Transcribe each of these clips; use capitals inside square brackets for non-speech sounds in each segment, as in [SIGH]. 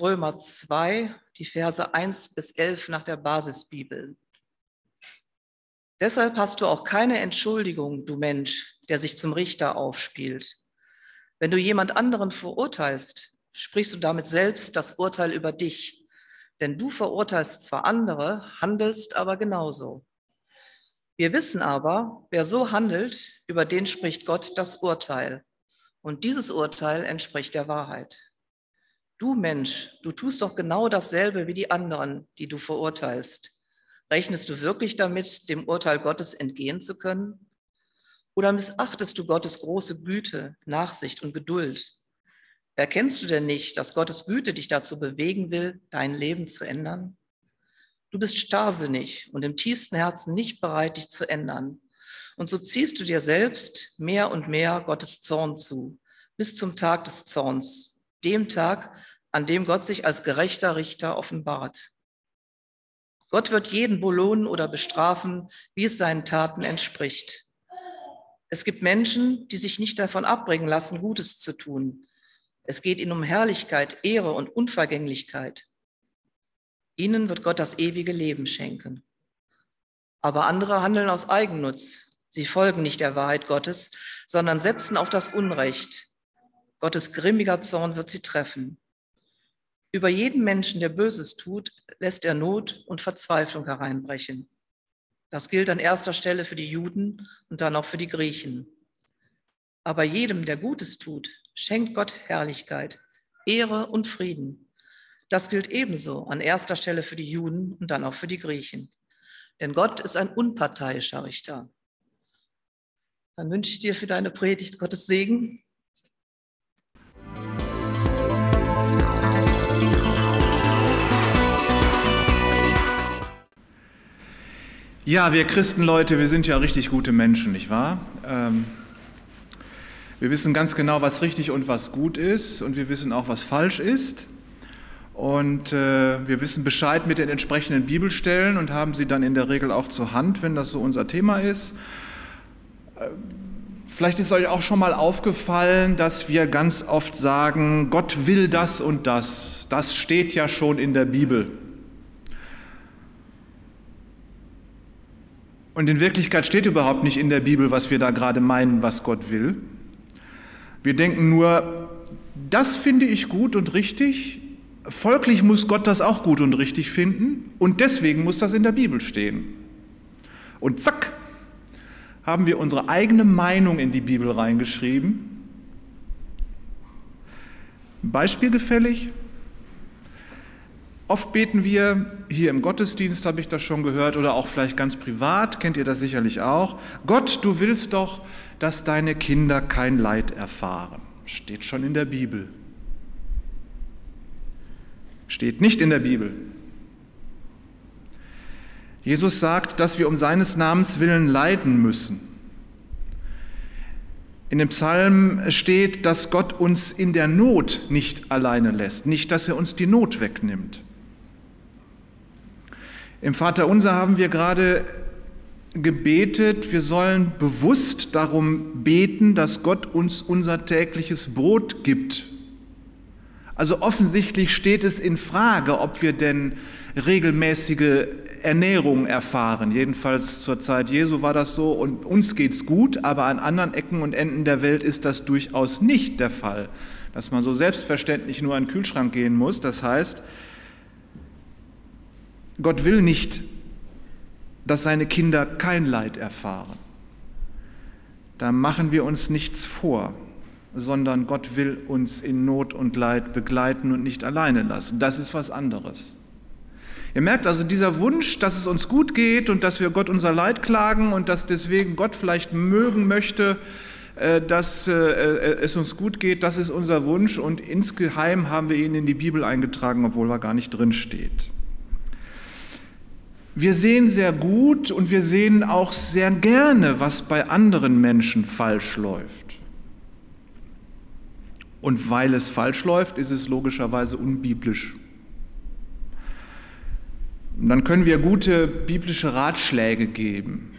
Römer 2, die Verse 1 bis 11 nach der Basisbibel. Deshalb hast du auch keine Entschuldigung, du Mensch, der sich zum Richter aufspielt. Wenn du jemand anderen verurteilst, sprichst du damit selbst das Urteil über dich. Denn du verurteilst zwar andere, handelst aber genauso. Wir wissen aber, wer so handelt, über den spricht Gott das Urteil. Und dieses Urteil entspricht der Wahrheit. Du Mensch, du tust doch genau dasselbe wie die anderen, die du verurteilst. Rechnest du wirklich damit, dem Urteil Gottes entgehen zu können? Oder missachtest du Gottes große Güte, Nachsicht und Geduld? Erkennst du denn nicht, dass Gottes Güte dich dazu bewegen will, dein Leben zu ändern? Du bist starrsinnig und im tiefsten Herzen nicht bereit, dich zu ändern. Und so ziehst du dir selbst mehr und mehr Gottes Zorn zu, bis zum Tag des Zorns, dem Tag, an dem Gott sich als gerechter Richter offenbart. Gott wird jeden belohnen oder bestrafen, wie es seinen Taten entspricht. Es gibt Menschen, die sich nicht davon abbringen lassen, Gutes zu tun. Es geht ihnen um Herrlichkeit, Ehre und Unvergänglichkeit. Ihnen wird Gott das ewige Leben schenken. Aber andere handeln aus Eigennutz. Sie folgen nicht der Wahrheit Gottes, sondern setzen auf das Unrecht. Gottes grimmiger Zorn wird sie treffen. Über jeden Menschen, der Böses tut, lässt er Not und Verzweiflung hereinbrechen. Das gilt an erster Stelle für die Juden und dann auch für die Griechen. Aber jedem, der Gutes tut, schenkt Gott Herrlichkeit, Ehre und Frieden. Das gilt ebenso an erster Stelle für die Juden und dann auch für die Griechen. Denn Gott ist ein unparteiischer Richter. Dann wünsche ich dir für deine Predigt Gottes Segen Ja, wir Christenleute, wir sind ja richtig gute Menschen, nicht wahr? Ähm, wir wissen ganz genau, was richtig und was gut ist und wir wissen auch, was falsch ist. Und äh, wir wissen Bescheid mit den entsprechenden Bibelstellen und haben sie dann in der Regel auch zur Hand, wenn das so unser Thema ist. Äh, vielleicht ist euch auch schon mal aufgefallen, dass wir ganz oft sagen, Gott will das und das. Das steht ja schon in der Bibel. Und in Wirklichkeit steht überhaupt nicht in der Bibel, was wir da gerade meinen, was Gott will. Wir denken nur, das finde ich gut und richtig, folglich muss Gott das auch gut und richtig finden und deswegen muss das in der Bibel stehen. Und zack, haben wir unsere eigene Meinung in die Bibel reingeschrieben. Beispielgefällig, Oft beten wir, hier im Gottesdienst habe ich das schon gehört, oder auch vielleicht ganz privat, kennt ihr das sicherlich auch. Gott, du willst doch, dass deine Kinder kein Leid erfahren. Steht schon in der Bibel. Steht nicht in der Bibel. Jesus sagt, dass wir um seines Namens willen leiden müssen. In dem Psalm steht, dass Gott uns in der Not nicht alleine lässt, nicht, dass er uns die Not wegnimmt. Im Vater Unser haben wir gerade gebetet, wir sollen bewusst darum beten, dass Gott uns unser tägliches Brot gibt. Also offensichtlich steht es in Frage, ob wir denn regelmäßige Ernährung erfahren. Jedenfalls zur Zeit Jesu war das so und uns geht's gut, aber an anderen Ecken und Enden der Welt ist das durchaus nicht der Fall, dass man so selbstverständlich nur an den Kühlschrank gehen muss. Das heißt, Gott will nicht, dass seine Kinder kein Leid erfahren. Da machen wir uns nichts vor, sondern Gott will uns in Not und Leid begleiten und nicht alleine lassen. Das ist was anderes. Ihr merkt also, dieser Wunsch, dass es uns gut geht und dass wir Gott unser Leid klagen und dass deswegen Gott vielleicht mögen möchte, äh, dass äh, es uns gut geht, das ist unser Wunsch und insgeheim haben wir ihn in die Bibel eingetragen, obwohl er gar nicht drin steht. Wir sehen sehr gut und wir sehen auch sehr gerne, was bei anderen Menschen falsch läuft. Und weil es falsch läuft, ist es logischerweise unbiblisch. Und dann können wir gute biblische Ratschläge geben.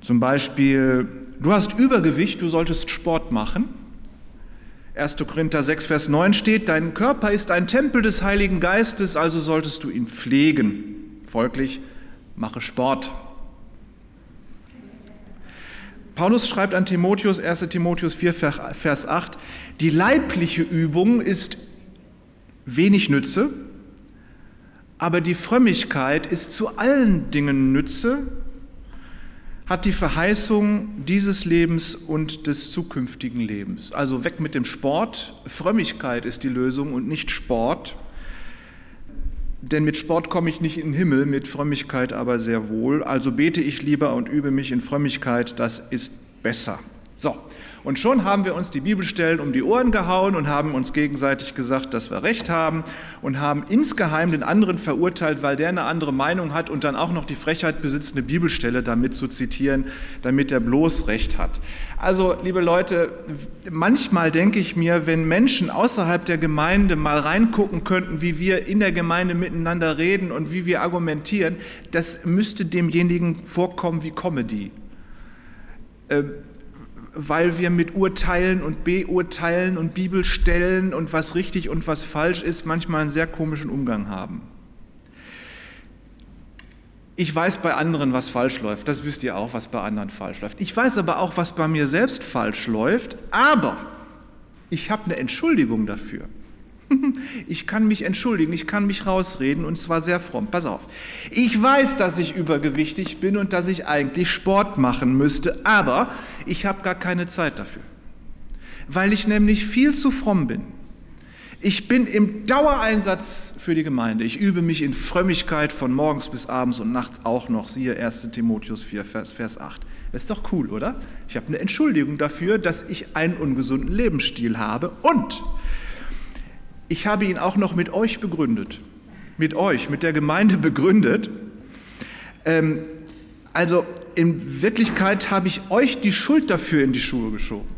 Zum Beispiel, du hast Übergewicht, du solltest Sport machen. 1. Korinther 6, Vers 9 steht, dein Körper ist ein Tempel des Heiligen Geistes, also solltest du ihn pflegen. Folglich, mache Sport. Paulus schreibt an Timotheus, 1. Timotheus 4, Vers 8, die leibliche Übung ist wenig Nütze, aber die Frömmigkeit ist zu allen Dingen Nütze, hat die Verheißung dieses Lebens und des zukünftigen Lebens. Also weg mit dem Sport. Frömmigkeit ist die Lösung und nicht Sport. Denn mit Sport komme ich nicht in den Himmel, mit Frömmigkeit aber sehr wohl. Also bete ich lieber und übe mich in Frömmigkeit, das ist besser. So, und schon haben wir uns die Bibelstellen um die Ohren gehauen und haben uns gegenseitig gesagt, dass wir recht haben und haben insgeheim den anderen verurteilt, weil der eine andere Meinung hat und dann auch noch die Frechheit besitzt, eine Bibelstelle damit zu zitieren, damit er bloß recht hat. Also, liebe Leute, manchmal denke ich mir, wenn Menschen außerhalb der Gemeinde mal reingucken könnten, wie wir in der Gemeinde miteinander reden und wie wir argumentieren, das müsste demjenigen vorkommen wie Comedy ähm, weil wir mit Urteilen und Beurteilen und Bibelstellen und was richtig und was falsch ist, manchmal einen sehr komischen Umgang haben. Ich weiß bei anderen, was falsch läuft. Das wisst ihr auch, was bei anderen falsch läuft. Ich weiß aber auch, was bei mir selbst falsch läuft. Aber ich habe eine Entschuldigung dafür. [LAUGHS] Ich kann mich entschuldigen, ich kann mich rausreden und zwar sehr fromm. Pass auf. Ich weiß, dass ich übergewichtig bin und dass ich eigentlich Sport machen müsste, aber ich habe gar keine Zeit dafür, weil ich nämlich viel zu fromm bin. Ich bin im Dauereinsatz für die Gemeinde. Ich übe mich in Frömmigkeit von morgens bis abends und nachts auch noch. Siehe 1 Timotheus 4, Vers 8. Das ist doch cool, oder? Ich habe eine Entschuldigung dafür, dass ich einen ungesunden Lebensstil habe und ich habe ihn auch noch mit euch begründet, mit euch, mit der Gemeinde [LAUGHS] begründet. Ähm, also in Wirklichkeit habe ich euch die Schuld dafür in die Schuhe geschoben.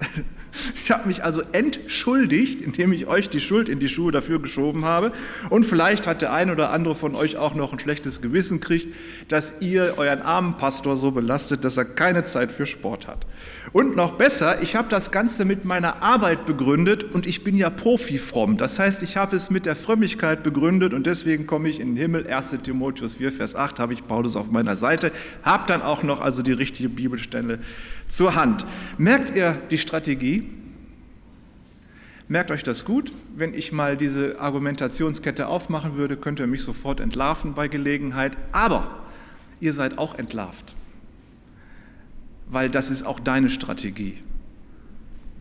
[LAUGHS] Ich habe mich also entschuldigt, indem ich euch die Schuld in die Schuhe dafür geschoben habe. Und vielleicht hat der ein oder andere von euch auch noch ein schlechtes Gewissen kriegt, dass ihr euren armen Pastor so belastet, dass er keine Zeit für Sport hat. Und noch besser, ich habe das Ganze mit meiner Arbeit begründet und ich bin ja Profi-fromm. Das heißt, ich habe es mit der Frömmigkeit begründet und deswegen komme ich in den Himmel. 1. Timotheus 4, Vers 8 habe ich Paulus auf meiner Seite, habe dann auch noch also die richtige Bibelstelle zur Hand. Merkt ihr die Strategie? Merkt euch das gut. Wenn ich mal diese Argumentationskette aufmachen würde, könnt ihr mich sofort entlarven bei Gelegenheit. Aber ihr seid auch entlarvt, weil das ist auch deine Strategie.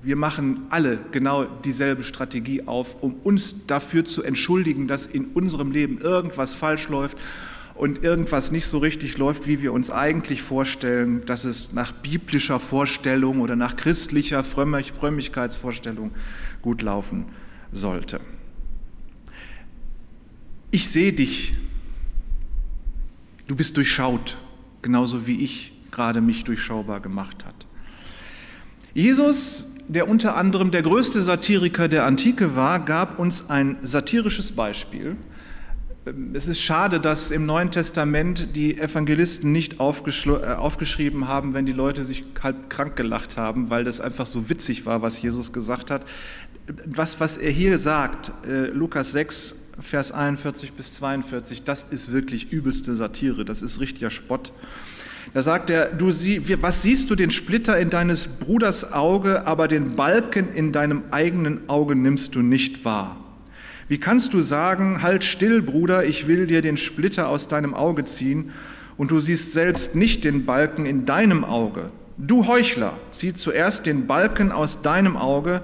Wir machen alle genau dieselbe Strategie auf, um uns dafür zu entschuldigen, dass in unserem Leben irgendwas falsch läuft und irgendwas nicht so richtig läuft, wie wir uns eigentlich vorstellen, dass es nach biblischer Vorstellung oder nach christlicher Frömmigkeitsvorstellung gut laufen sollte. Ich sehe dich. Du bist durchschaut, genauso wie ich gerade mich durchschaubar gemacht hat. Jesus, der unter anderem der größte Satiriker der Antike war, gab uns ein satirisches Beispiel, es ist schade, dass im Neuen Testament die Evangelisten nicht äh, aufgeschrieben haben, wenn die Leute sich halb krank gelacht haben, weil das einfach so witzig war, was Jesus gesagt hat. Was, was er hier sagt, äh, Lukas 6, Vers 41 bis 42, das ist wirklich übelste Satire, das ist richtiger Spott. Da sagt er, du sie, was siehst du den Splitter in deines Bruders Auge, aber den Balken in deinem eigenen Auge nimmst du nicht wahr? Wie kannst du sagen, halt still, Bruder, ich will dir den Splitter aus deinem Auge ziehen, und du siehst selbst nicht den Balken in deinem Auge? Du Heuchler, zieh zuerst den Balken aus deinem Auge,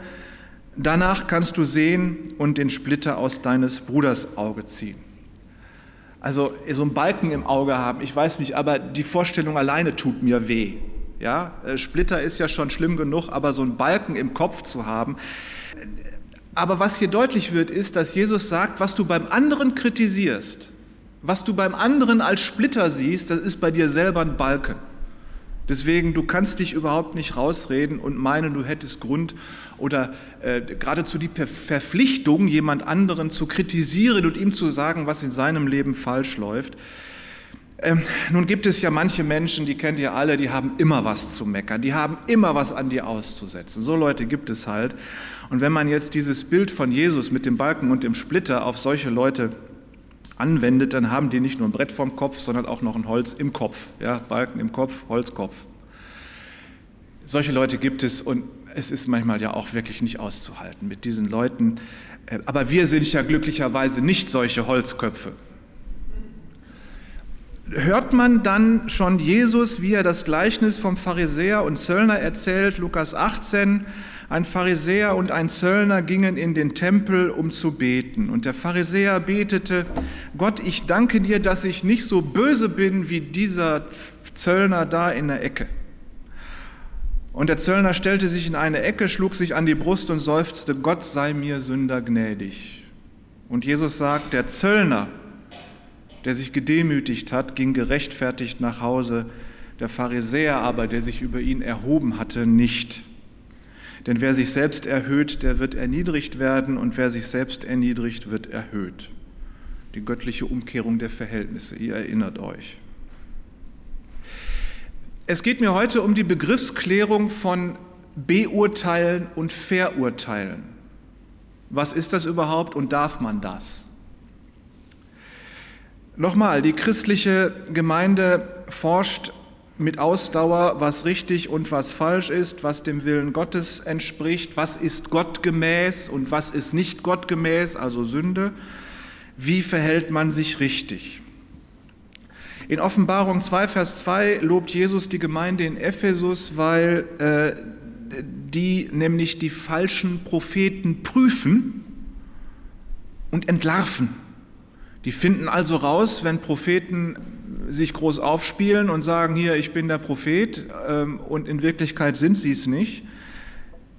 danach kannst du sehen und den Splitter aus deines Bruders Auge ziehen. Also so einen Balken im Auge haben, ich weiß nicht, aber die Vorstellung alleine tut mir weh. Ja, äh, Splitter ist ja schon schlimm genug, aber so einen Balken im Kopf zu haben, aber was hier deutlich wird, ist, dass Jesus sagt, was du beim anderen kritisierst, was du beim anderen als Splitter siehst, das ist bei dir selber ein Balken. Deswegen, du kannst dich überhaupt nicht rausreden und meinen, du hättest Grund oder äh, geradezu die Verpflichtung, jemand anderen zu kritisieren und ihm zu sagen, was in seinem Leben falsch läuft. Ähm, nun gibt es ja manche Menschen, die kennt ihr alle, die haben immer was zu meckern, die haben immer was an dir auszusetzen. So Leute gibt es halt. Und wenn man jetzt dieses Bild von Jesus mit dem Balken und dem Splitter auf solche Leute anwendet, dann haben die nicht nur ein Brett vorm Kopf, sondern auch noch ein Holz im Kopf. Ja, Balken im Kopf, Holzkopf. Solche Leute gibt es und es ist manchmal ja auch wirklich nicht auszuhalten mit diesen Leuten. Äh, aber wir sind ja glücklicherweise nicht solche Holzköpfe hört man dann schon Jesus, wie er das Gleichnis vom Pharisäer und Zöllner erzählt, Lukas 18, ein Pharisäer und ein Zöllner gingen in den Tempel, um zu beten. Und der Pharisäer betete, Gott, ich danke dir, dass ich nicht so böse bin wie dieser Zöllner da in der Ecke. Und der Zöllner stellte sich in eine Ecke, schlug sich an die Brust und seufzte, Gott sei mir Sünder gnädig. Und Jesus sagt, der Zöllner, der sich gedemütigt hat, ging gerechtfertigt nach Hause, der Pharisäer aber, der sich über ihn erhoben hatte, nicht. Denn wer sich selbst erhöht, der wird erniedrigt werden, und wer sich selbst erniedrigt, wird erhöht. Die göttliche Umkehrung der Verhältnisse, ihr erinnert euch. Es geht mir heute um die Begriffsklärung von beurteilen und verurteilen. Was ist das überhaupt und darf man das? Nochmal, die christliche Gemeinde forscht mit Ausdauer, was richtig und was falsch ist, was dem Willen Gottes entspricht, was ist gottgemäß und was ist nicht gottgemäß, also Sünde. Wie verhält man sich richtig? In Offenbarung 2, Vers 2 lobt Jesus die Gemeinde in Ephesus, weil äh, die nämlich die falschen Propheten prüfen und entlarven. Die finden also raus, wenn Propheten sich groß aufspielen und sagen, hier, ich bin der Prophet, ähm, und in Wirklichkeit sind sie es nicht.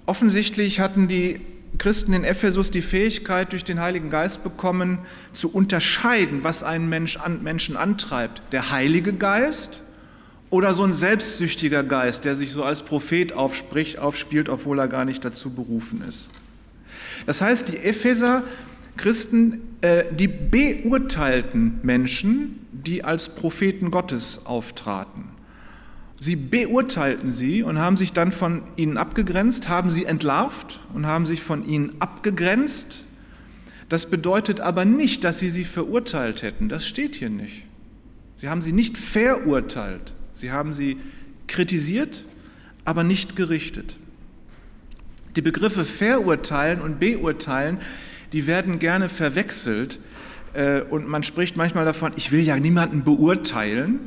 Offensichtlich hatten die Christen in Ephesus die Fähigkeit, durch den Heiligen Geist bekommen, zu unterscheiden, was einen Mensch an, Menschen antreibt. Der Heilige Geist oder so ein selbstsüchtiger Geist, der sich so als Prophet aufspricht, aufspielt, obwohl er gar nicht dazu berufen ist. Das heißt, die Epheser Christen, äh, die beurteilten Menschen, die als Propheten Gottes auftraten. Sie beurteilten sie und haben sich dann von ihnen abgegrenzt, haben sie entlarvt und haben sich von ihnen abgegrenzt. Das bedeutet aber nicht, dass sie sie verurteilt hätten. Das steht hier nicht. Sie haben sie nicht verurteilt. Sie haben sie kritisiert, aber nicht gerichtet. Die Begriffe verurteilen und beurteilen die werden gerne verwechselt äh, und man spricht manchmal davon, ich will ja niemanden beurteilen,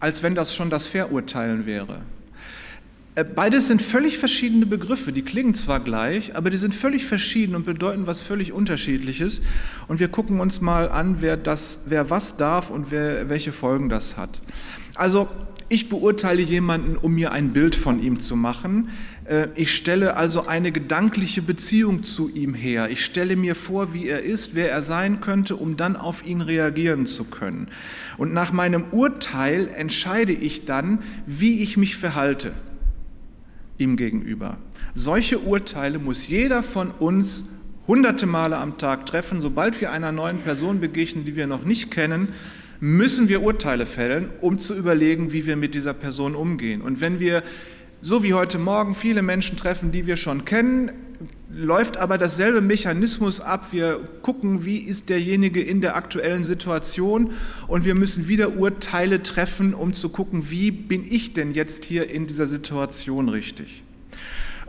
als wenn das schon das Verurteilen wäre. Äh, beides sind völlig verschiedene Begriffe, die klingen zwar gleich, aber die sind völlig verschieden und bedeuten was völlig Unterschiedliches. Und wir gucken uns mal an, wer, das, wer was darf und wer, welche Folgen das hat. Also ich beurteile jemanden, um mir ein Bild von ihm zu machen. Äh, ich stelle also eine gedankliche Beziehung zu ihm her. Ich stelle mir vor, wie er ist, wer er sein könnte, um dann auf ihn reagieren zu können. Und nach meinem Urteil entscheide ich dann, wie ich mich verhalte ihm gegenüber. Solche Urteile muss jeder von uns hunderte Male am Tag treffen. Sobald wir einer neuen Person begegnen, die wir noch nicht kennen, müssen wir Urteile fällen, um zu überlegen, wie wir mit dieser Person umgehen. Und wenn wir, so wie heute Morgen, viele Menschen treffen, die wir schon kennen, läuft aber dasselbe Mechanismus ab. Wir gucken, wie ist derjenige in der aktuellen Situation und wir müssen wieder Urteile treffen, um zu gucken, wie bin ich denn jetzt hier in dieser Situation richtig.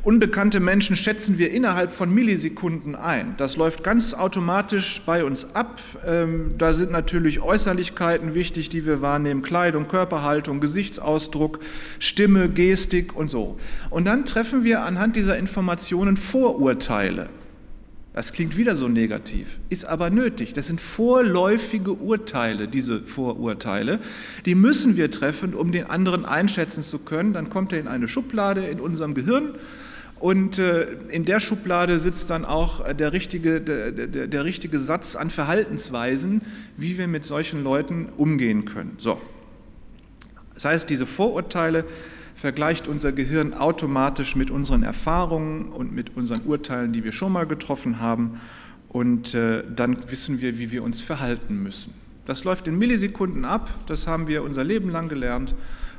Unbekannte Menschen schätzen wir innerhalb von Millisekunden ein. Das läuft ganz automatisch bei uns ab. Ähm, da sind natürlich Äußerlichkeiten wichtig, die wir wahrnehmen, Kleidung, Körperhaltung, Gesichtsausdruck, Stimme, Gestik und so. Und dann treffen wir anhand dieser Informationen Vorurteile. Das klingt wieder so negativ, ist aber nötig. Das sind vorläufige Urteile, diese Vorurteile. Die müssen wir treffen, um den anderen einschätzen zu können. Dann kommt er in eine Schublade in unserem Gehirn und äh, in der Schublade sitzt dann auch der richtige, der, der, der richtige Satz an Verhaltensweisen, wie wir mit solchen Leuten umgehen können. So. Das heißt, diese Vorurteile vergleicht unser Gehirn automatisch mit unseren Erfahrungen und mit unseren Urteilen, die wir schon mal getroffen haben. Und äh, dann wissen wir, wie wir uns verhalten müssen. Das läuft in Millisekunden ab, das haben wir unser Leben lang gelernt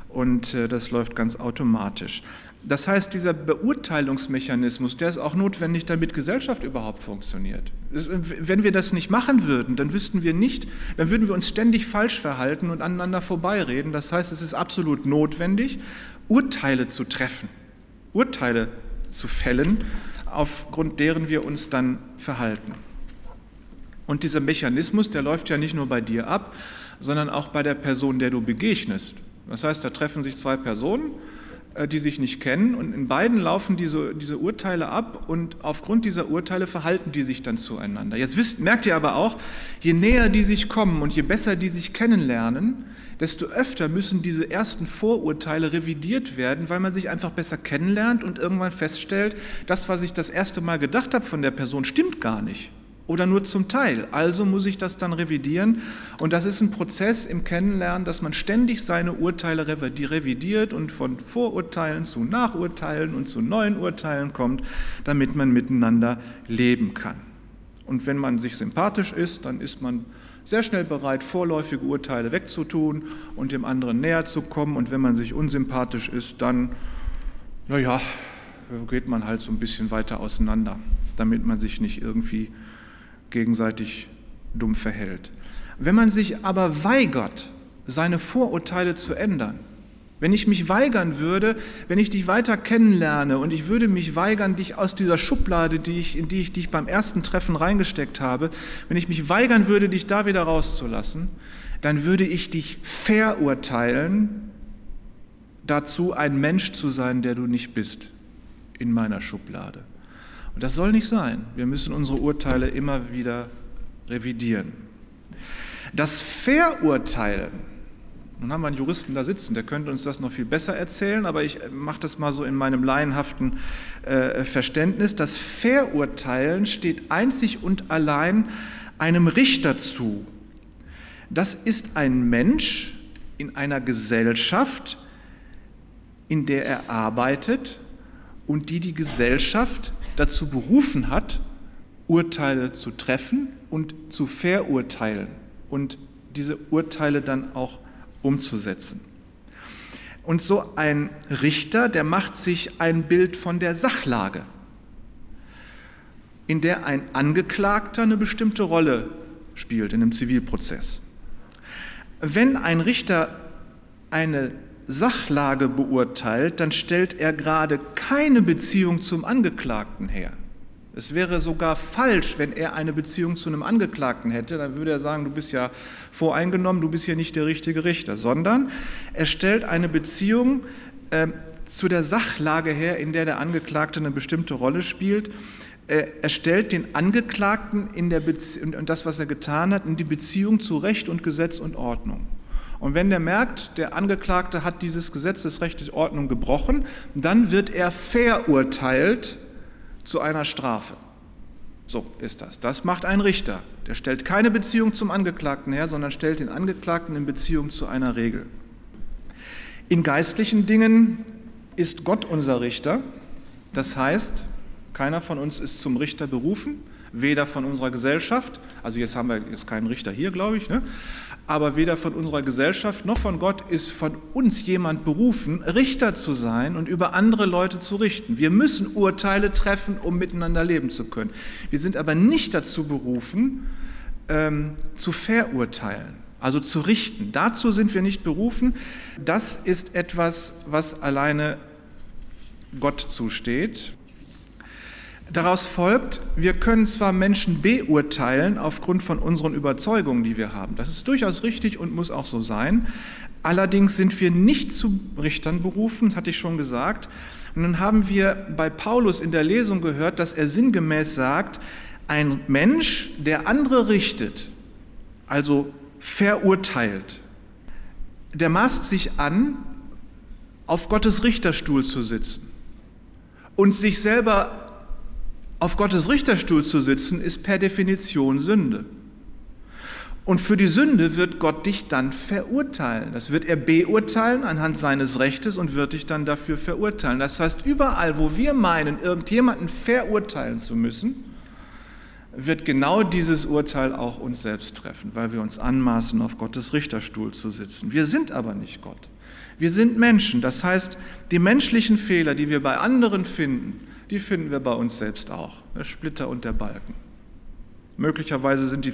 und äh, das läuft ganz automatisch. Das heißt, dieser Beurteilungsmechanismus, der ist auch notwendig, damit Gesellschaft überhaupt funktioniert. Wenn wir das nicht machen würden, dann wüssten wir nicht, dann würden wir uns ständig falsch verhalten und aneinander vorbeireden. Das heißt, es ist absolut notwendig, Urteile zu treffen, Urteile zu fällen, aufgrund deren wir uns dann verhalten. Und dieser Mechanismus, der läuft ja nicht nur bei dir ab, sondern auch bei der Person, der du begegnest. Das heißt, da treffen sich zwei Personen, die sich nicht kennen und in beiden laufen diese, diese Urteile ab und aufgrund dieser Urteile verhalten die sich dann zueinander. Jetzt wisst, merkt ihr aber auch, je näher die sich kommen und je besser die sich kennenlernen, desto öfter müssen diese ersten Vorurteile revidiert werden, weil man sich einfach besser kennenlernt und irgendwann feststellt, das, was ich das erste Mal gedacht habe von der Person, stimmt gar nicht oder nur zum Teil. Also muss ich das dann revidieren. Und das ist ein Prozess im Kennenlernen, dass man ständig seine Urteile revidiert und von Vorurteilen zu Nachurteilen und zu neuen Urteilen kommt, damit man miteinander leben kann. Und wenn man sich sympathisch ist, dann ist man sehr schnell bereit, vorläufige Urteile wegzutun und dem anderen näher zu kommen. Und wenn man sich unsympathisch ist, dann, naja, geht man halt so ein bisschen weiter auseinander, damit man sich nicht irgendwie gegenseitig dumm verhält. Wenn man sich aber weigert, seine Vorurteile zu ändern, wenn ich mich weigern würde, wenn ich dich weiter kennenlerne und ich würde mich weigern, dich aus dieser Schublade, die ich, in die ich dich beim ersten Treffen reingesteckt habe, wenn ich mich weigern würde, dich da wieder rauszulassen, dann würde ich dich verurteilen, dazu ein Mensch zu sein, der du nicht bist, in meiner Schublade. Und das soll nicht sein. Wir müssen unsere Urteile immer wieder revidieren. Das Verurteilen, nun haben wir einen Juristen da sitzen, der könnte uns das noch viel besser erzählen, aber ich mache das mal so in meinem laienhaften äh, Verständnis. Das Verurteilen steht einzig und allein einem Richter zu. Das ist ein Mensch in einer Gesellschaft, in der er arbeitet und die die Gesellschaft dazu berufen hat, Urteile zu treffen und zu verurteilen und diese Urteile dann auch umzusetzen. Und so ein Richter, der macht sich ein Bild von der Sachlage, in der ein Angeklagter eine bestimmte Rolle spielt in einem Zivilprozess. Wenn ein Richter eine Sachlage beurteilt, dann stellt er gerade keine Beziehung zum Angeklagten her. Es wäre sogar falsch, wenn er eine Beziehung zu einem Angeklagten hätte. Dann würde er sagen, du bist ja voreingenommen, du bist hier nicht der richtige Richter, sondern er stellt eine Beziehung äh, zu der Sachlage her, in der der Angeklagte eine bestimmte Rolle spielt. Äh, er stellt den Angeklagten in der Bezie und das, was er getan hat, in die Beziehung zu Recht und Gesetz und Ordnung. Und wenn der merkt, der Angeklagte hat dieses Gesetz des Recht Ordnung gebrochen, dann wird er verurteilt zu einer Strafe. So ist das. Das macht ein Richter. Der stellt keine Beziehung zum Angeklagten her, sondern stellt den Angeklagten in Beziehung zu einer Regel. In geistlichen Dingen ist Gott unser Richter. Das heißt, keiner von uns ist zum Richter berufen, weder von unserer Gesellschaft, also jetzt haben wir jetzt keinen Richter hier, glaube ich, ne? aber weder von unserer Gesellschaft noch von Gott ist von uns jemand berufen, Richter zu sein und über andere Leute zu richten. Wir müssen Urteile treffen, um miteinander leben zu können. Wir sind aber nicht dazu berufen, ähm, zu verurteilen, also zu richten. Dazu sind wir nicht berufen. Das ist etwas, was alleine Gott zusteht. Daraus folgt, wir können zwar Menschen beurteilen aufgrund von unseren Überzeugungen, die wir haben. Das ist durchaus richtig und muss auch so sein. Allerdings sind wir nicht zu Richtern berufen, hatte ich schon gesagt. Und dann haben wir bei Paulus in der Lesung gehört, dass er sinngemäß sagt, ein Mensch, der andere richtet, also verurteilt, der maßt sich an, auf Gottes Richterstuhl zu sitzen und sich selber auf Gottes Richterstuhl zu sitzen, ist per Definition Sünde. Und für die Sünde wird Gott dich dann verurteilen. Das wird er beurteilen anhand seines Rechtes und wird dich dann dafür verurteilen. Das heißt, überall, wo wir meinen, irgendjemanden verurteilen zu müssen, wird genau dieses Urteil auch uns selbst treffen, weil wir uns anmaßen, auf Gottes Richterstuhl zu sitzen. Wir sind aber nicht Gott. Wir sind Menschen. Das heißt, die menschlichen Fehler, die wir bei anderen finden, die finden wir bei uns selbst auch. Der Splitter und der Balken. Möglicherweise sind die,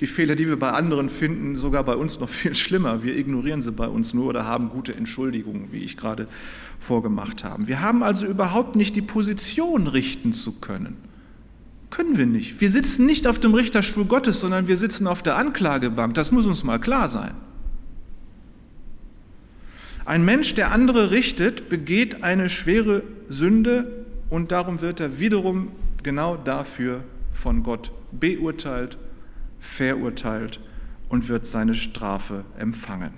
die, Fehler, die wir bei anderen finden, sogar bei uns noch [LAUGHS] viel schlimmer. Wir ignorieren sie bei uns nur oder haben gute Entschuldigungen, wie ich gerade vorgemacht habe. Wir haben also überhaupt nicht die Position richten zu können. Können wir nicht. Wir sitzen nicht auf dem Richterstuhl Gottes, sondern wir sitzen auf der Anklagebank. Das muss uns mal klar sein. Ein Mensch, der andere richtet, begeht eine schwere Sünde und darum wird er wiederum genau dafür von Gott beurteilt, verurteilt und wird seine Strafe empfangen.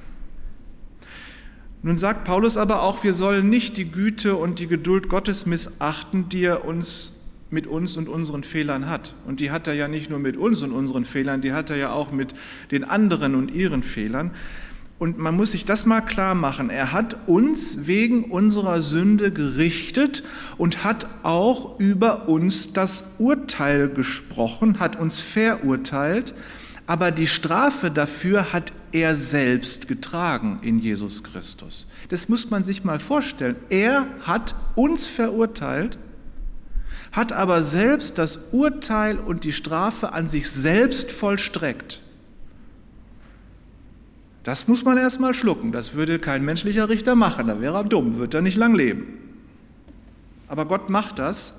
Nun sagt Paulus aber auch, wir sollen nicht die Güte und die Geduld Gottes missachten, die er uns mit uns und unseren Fehlern hat. Und die hat er ja nicht nur mit uns und unseren Fehlern, die hat er ja auch mit den anderen und ihren Fehlern. Und man muss sich das mal klar machen. Er hat uns wegen unserer Sünde gerichtet und hat auch über uns das Urteil gesprochen, hat uns verurteilt. Aber die Strafe dafür hat er selbst getragen in Jesus Christus. Das muss man sich mal vorstellen. Er hat uns verurteilt, hat aber selbst das Urteil und die Strafe an sich selbst vollstreckt. Das muss man erstmal schlucken. Das würde kein menschlicher Richter machen. Da wäre er dumm, würde er nicht lang leben. Aber Gott macht das,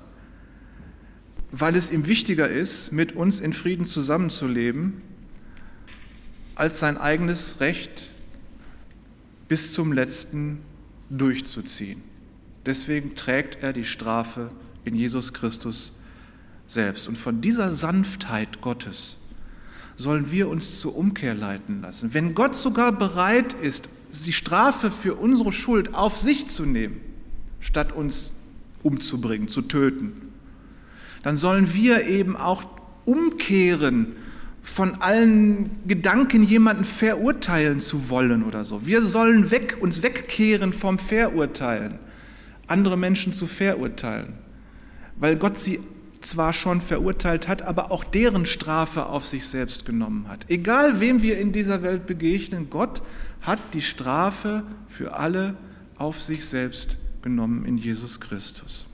weil es ihm wichtiger ist, mit uns in Frieden zusammenzuleben, als sein eigenes Recht bis zum letzten durchzuziehen. Deswegen trägt er die Strafe in Jesus Christus selbst. Und von dieser Sanftheit Gottes, sollen wir uns zur Umkehr leiten lassen. Wenn Gott sogar bereit ist, die Strafe für unsere Schuld auf sich zu nehmen, statt uns umzubringen, zu töten, dann sollen wir eben auch umkehren von allen Gedanken, jemanden verurteilen zu wollen oder so. Wir sollen weg, uns wegkehren vom Verurteilen, andere Menschen zu verurteilen, weil Gott sie zwar schon verurteilt hat, aber auch deren Strafe auf sich selbst genommen hat. Egal wem wir in dieser Welt begegnen, Gott hat die Strafe für alle auf sich selbst genommen in Jesus Christus.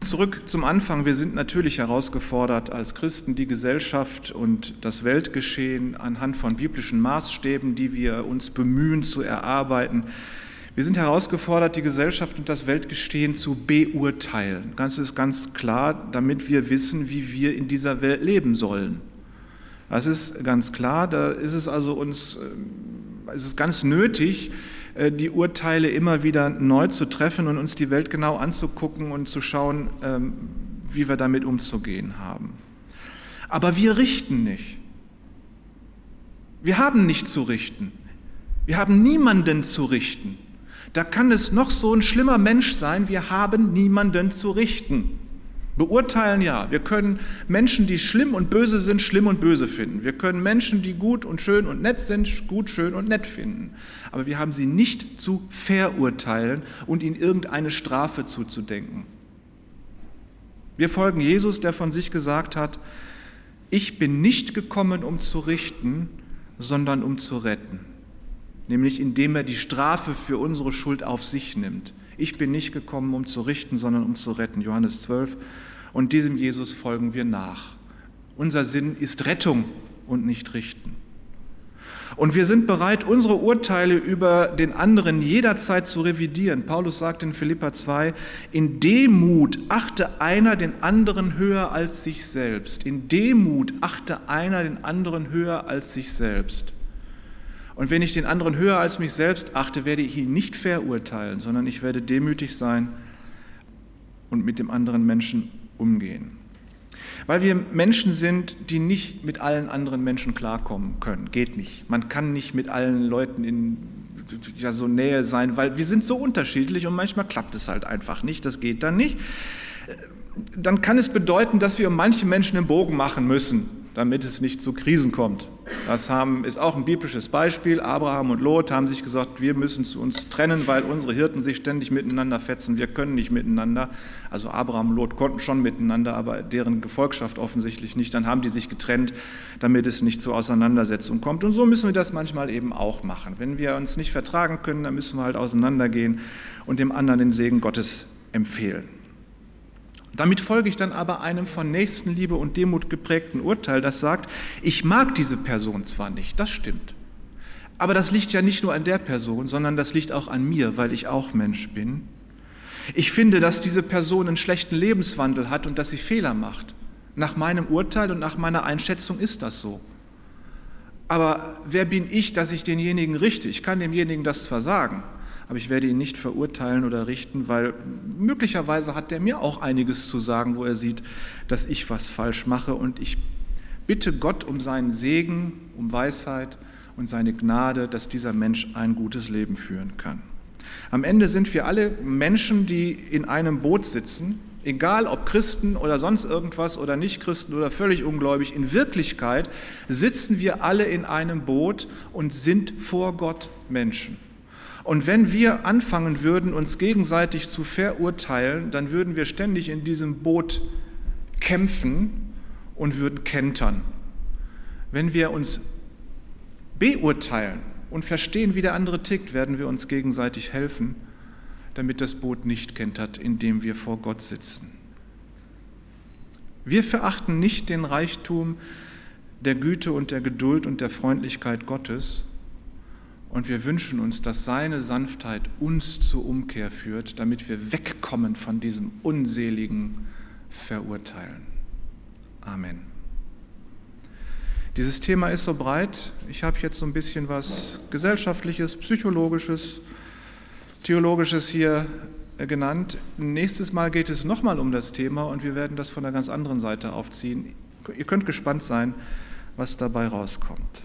Zurück zum Anfang. Wir sind natürlich herausgefordert, als Christen die Gesellschaft und das Weltgeschehen anhand von biblischen Maßstäben, die wir uns bemühen zu erarbeiten, wir sind herausgefordert, die Gesellschaft und das Weltgestehen zu beurteilen. Das ist ganz klar, damit wir wissen, wie wir in dieser Welt leben sollen. Das ist ganz klar. Da ist es also uns, äh, ist es ganz nötig, äh, die Urteile immer wieder neu zu treffen und uns die Welt genau anzugucken und zu schauen, ähm, wie wir damit umzugehen haben. Aber wir richten nicht. Wir haben nicht zu richten. Wir haben niemanden zu richten. Da kann es noch so ein schlimmer Mensch sein, wir haben niemanden zu richten. Beurteilen ja. Wir können Menschen, die schlimm und böse sind, schlimm und böse finden. Wir können Menschen, die gut und schön und nett sind, gut, schön und nett finden. Aber wir haben sie nicht zu verurteilen und ihnen irgendeine Strafe zuzudenken. Wir folgen Jesus, der von sich gesagt hat, ich bin nicht gekommen, um zu richten, sondern um zu retten nämlich indem er die Strafe für unsere Schuld auf sich nimmt. Ich bin nicht gekommen, um zu richten, sondern um zu retten. Johannes 12. Und diesem Jesus folgen wir nach. Unser Sinn ist Rettung und nicht Richten. Und wir sind bereit, unsere Urteile über den anderen jederzeit zu revidieren. Paulus sagt in Philippa 2, in Demut achte einer den anderen höher als sich selbst. In Demut achte einer den anderen höher als sich selbst. Und wenn ich den anderen höher als mich selbst achte, werde ich ihn nicht verurteilen, sondern ich werde demütig sein und mit dem anderen Menschen umgehen. Weil wir Menschen sind, die nicht mit allen anderen Menschen klarkommen können. Geht nicht. Man kann nicht mit allen Leuten in ja, so Nähe sein, weil wir sind so unterschiedlich und manchmal klappt es halt einfach nicht. Das geht dann nicht. Dann kann es bedeuten, dass wir um manche Menschen einen Bogen machen müssen, damit es nicht zu Krisen kommt. Das haben, ist auch ein biblisches Beispiel. Abraham und Lot haben sich gesagt, wir müssen zu uns trennen, weil unsere Hirten sich ständig miteinander fetzen. Wir können nicht miteinander. Also Abraham und Lot konnten schon miteinander, aber deren Gefolgschaft offensichtlich nicht. Dann haben die sich getrennt, damit es nicht zur Auseinandersetzung kommt. Und so müssen wir das manchmal eben auch machen. Wenn wir uns nicht vertragen können, dann müssen wir halt auseinandergehen und dem anderen den Segen Gottes empfehlen. Damit folge ich dann aber einem von Nächstenliebe und Demut geprägten Urteil, das sagt, ich mag diese Person zwar nicht, das stimmt, aber das liegt ja nicht nur an der Person, sondern das liegt auch an mir, weil ich auch Mensch bin. Ich finde, dass diese Person einen schlechten Lebenswandel hat und dass sie Fehler macht. Nach meinem Urteil und nach meiner Einschätzung ist das so. Aber wer bin ich, dass ich denjenigen richte? Ich kann demjenigen das zwar sagen, aber ich werde ihn nicht verurteilen oder richten, weil möglicherweise hat er mir auch einiges zu sagen, wo er sieht, dass ich was falsch mache. Und ich bitte Gott um seinen Segen, um Weisheit und seine Gnade, dass dieser Mensch ein gutes Leben führen kann. Am Ende sind wir alle Menschen, die in einem Boot sitzen, egal ob Christen oder sonst irgendwas oder nicht Christen oder völlig ungläubig, in Wirklichkeit sitzen wir alle in einem Boot und sind vor Gott Menschen. Und wenn wir anfangen würden, uns gegenseitig zu verurteilen, dann würden wir ständig in diesem Boot kämpfen und würden kentern. Wenn wir uns beurteilen und verstehen, wie der andere tickt, werden wir uns gegenseitig helfen, damit das Boot nicht kentert, indem wir vor Gott sitzen. Wir verachten nicht den Reichtum der Güte und der Geduld und der Freundlichkeit Gottes, und wir wünschen uns, dass seine Sanftheit uns zur Umkehr führt, damit wir wegkommen von diesem unseligen Verurteilen. Amen. Dieses Thema ist so breit. Ich habe jetzt so ein bisschen was Gesellschaftliches, Psychologisches, Theologisches hier genannt. Nächstes Mal geht es nochmal um das Thema und wir werden das von einer ganz anderen Seite aufziehen. Ihr könnt gespannt sein, was dabei rauskommt.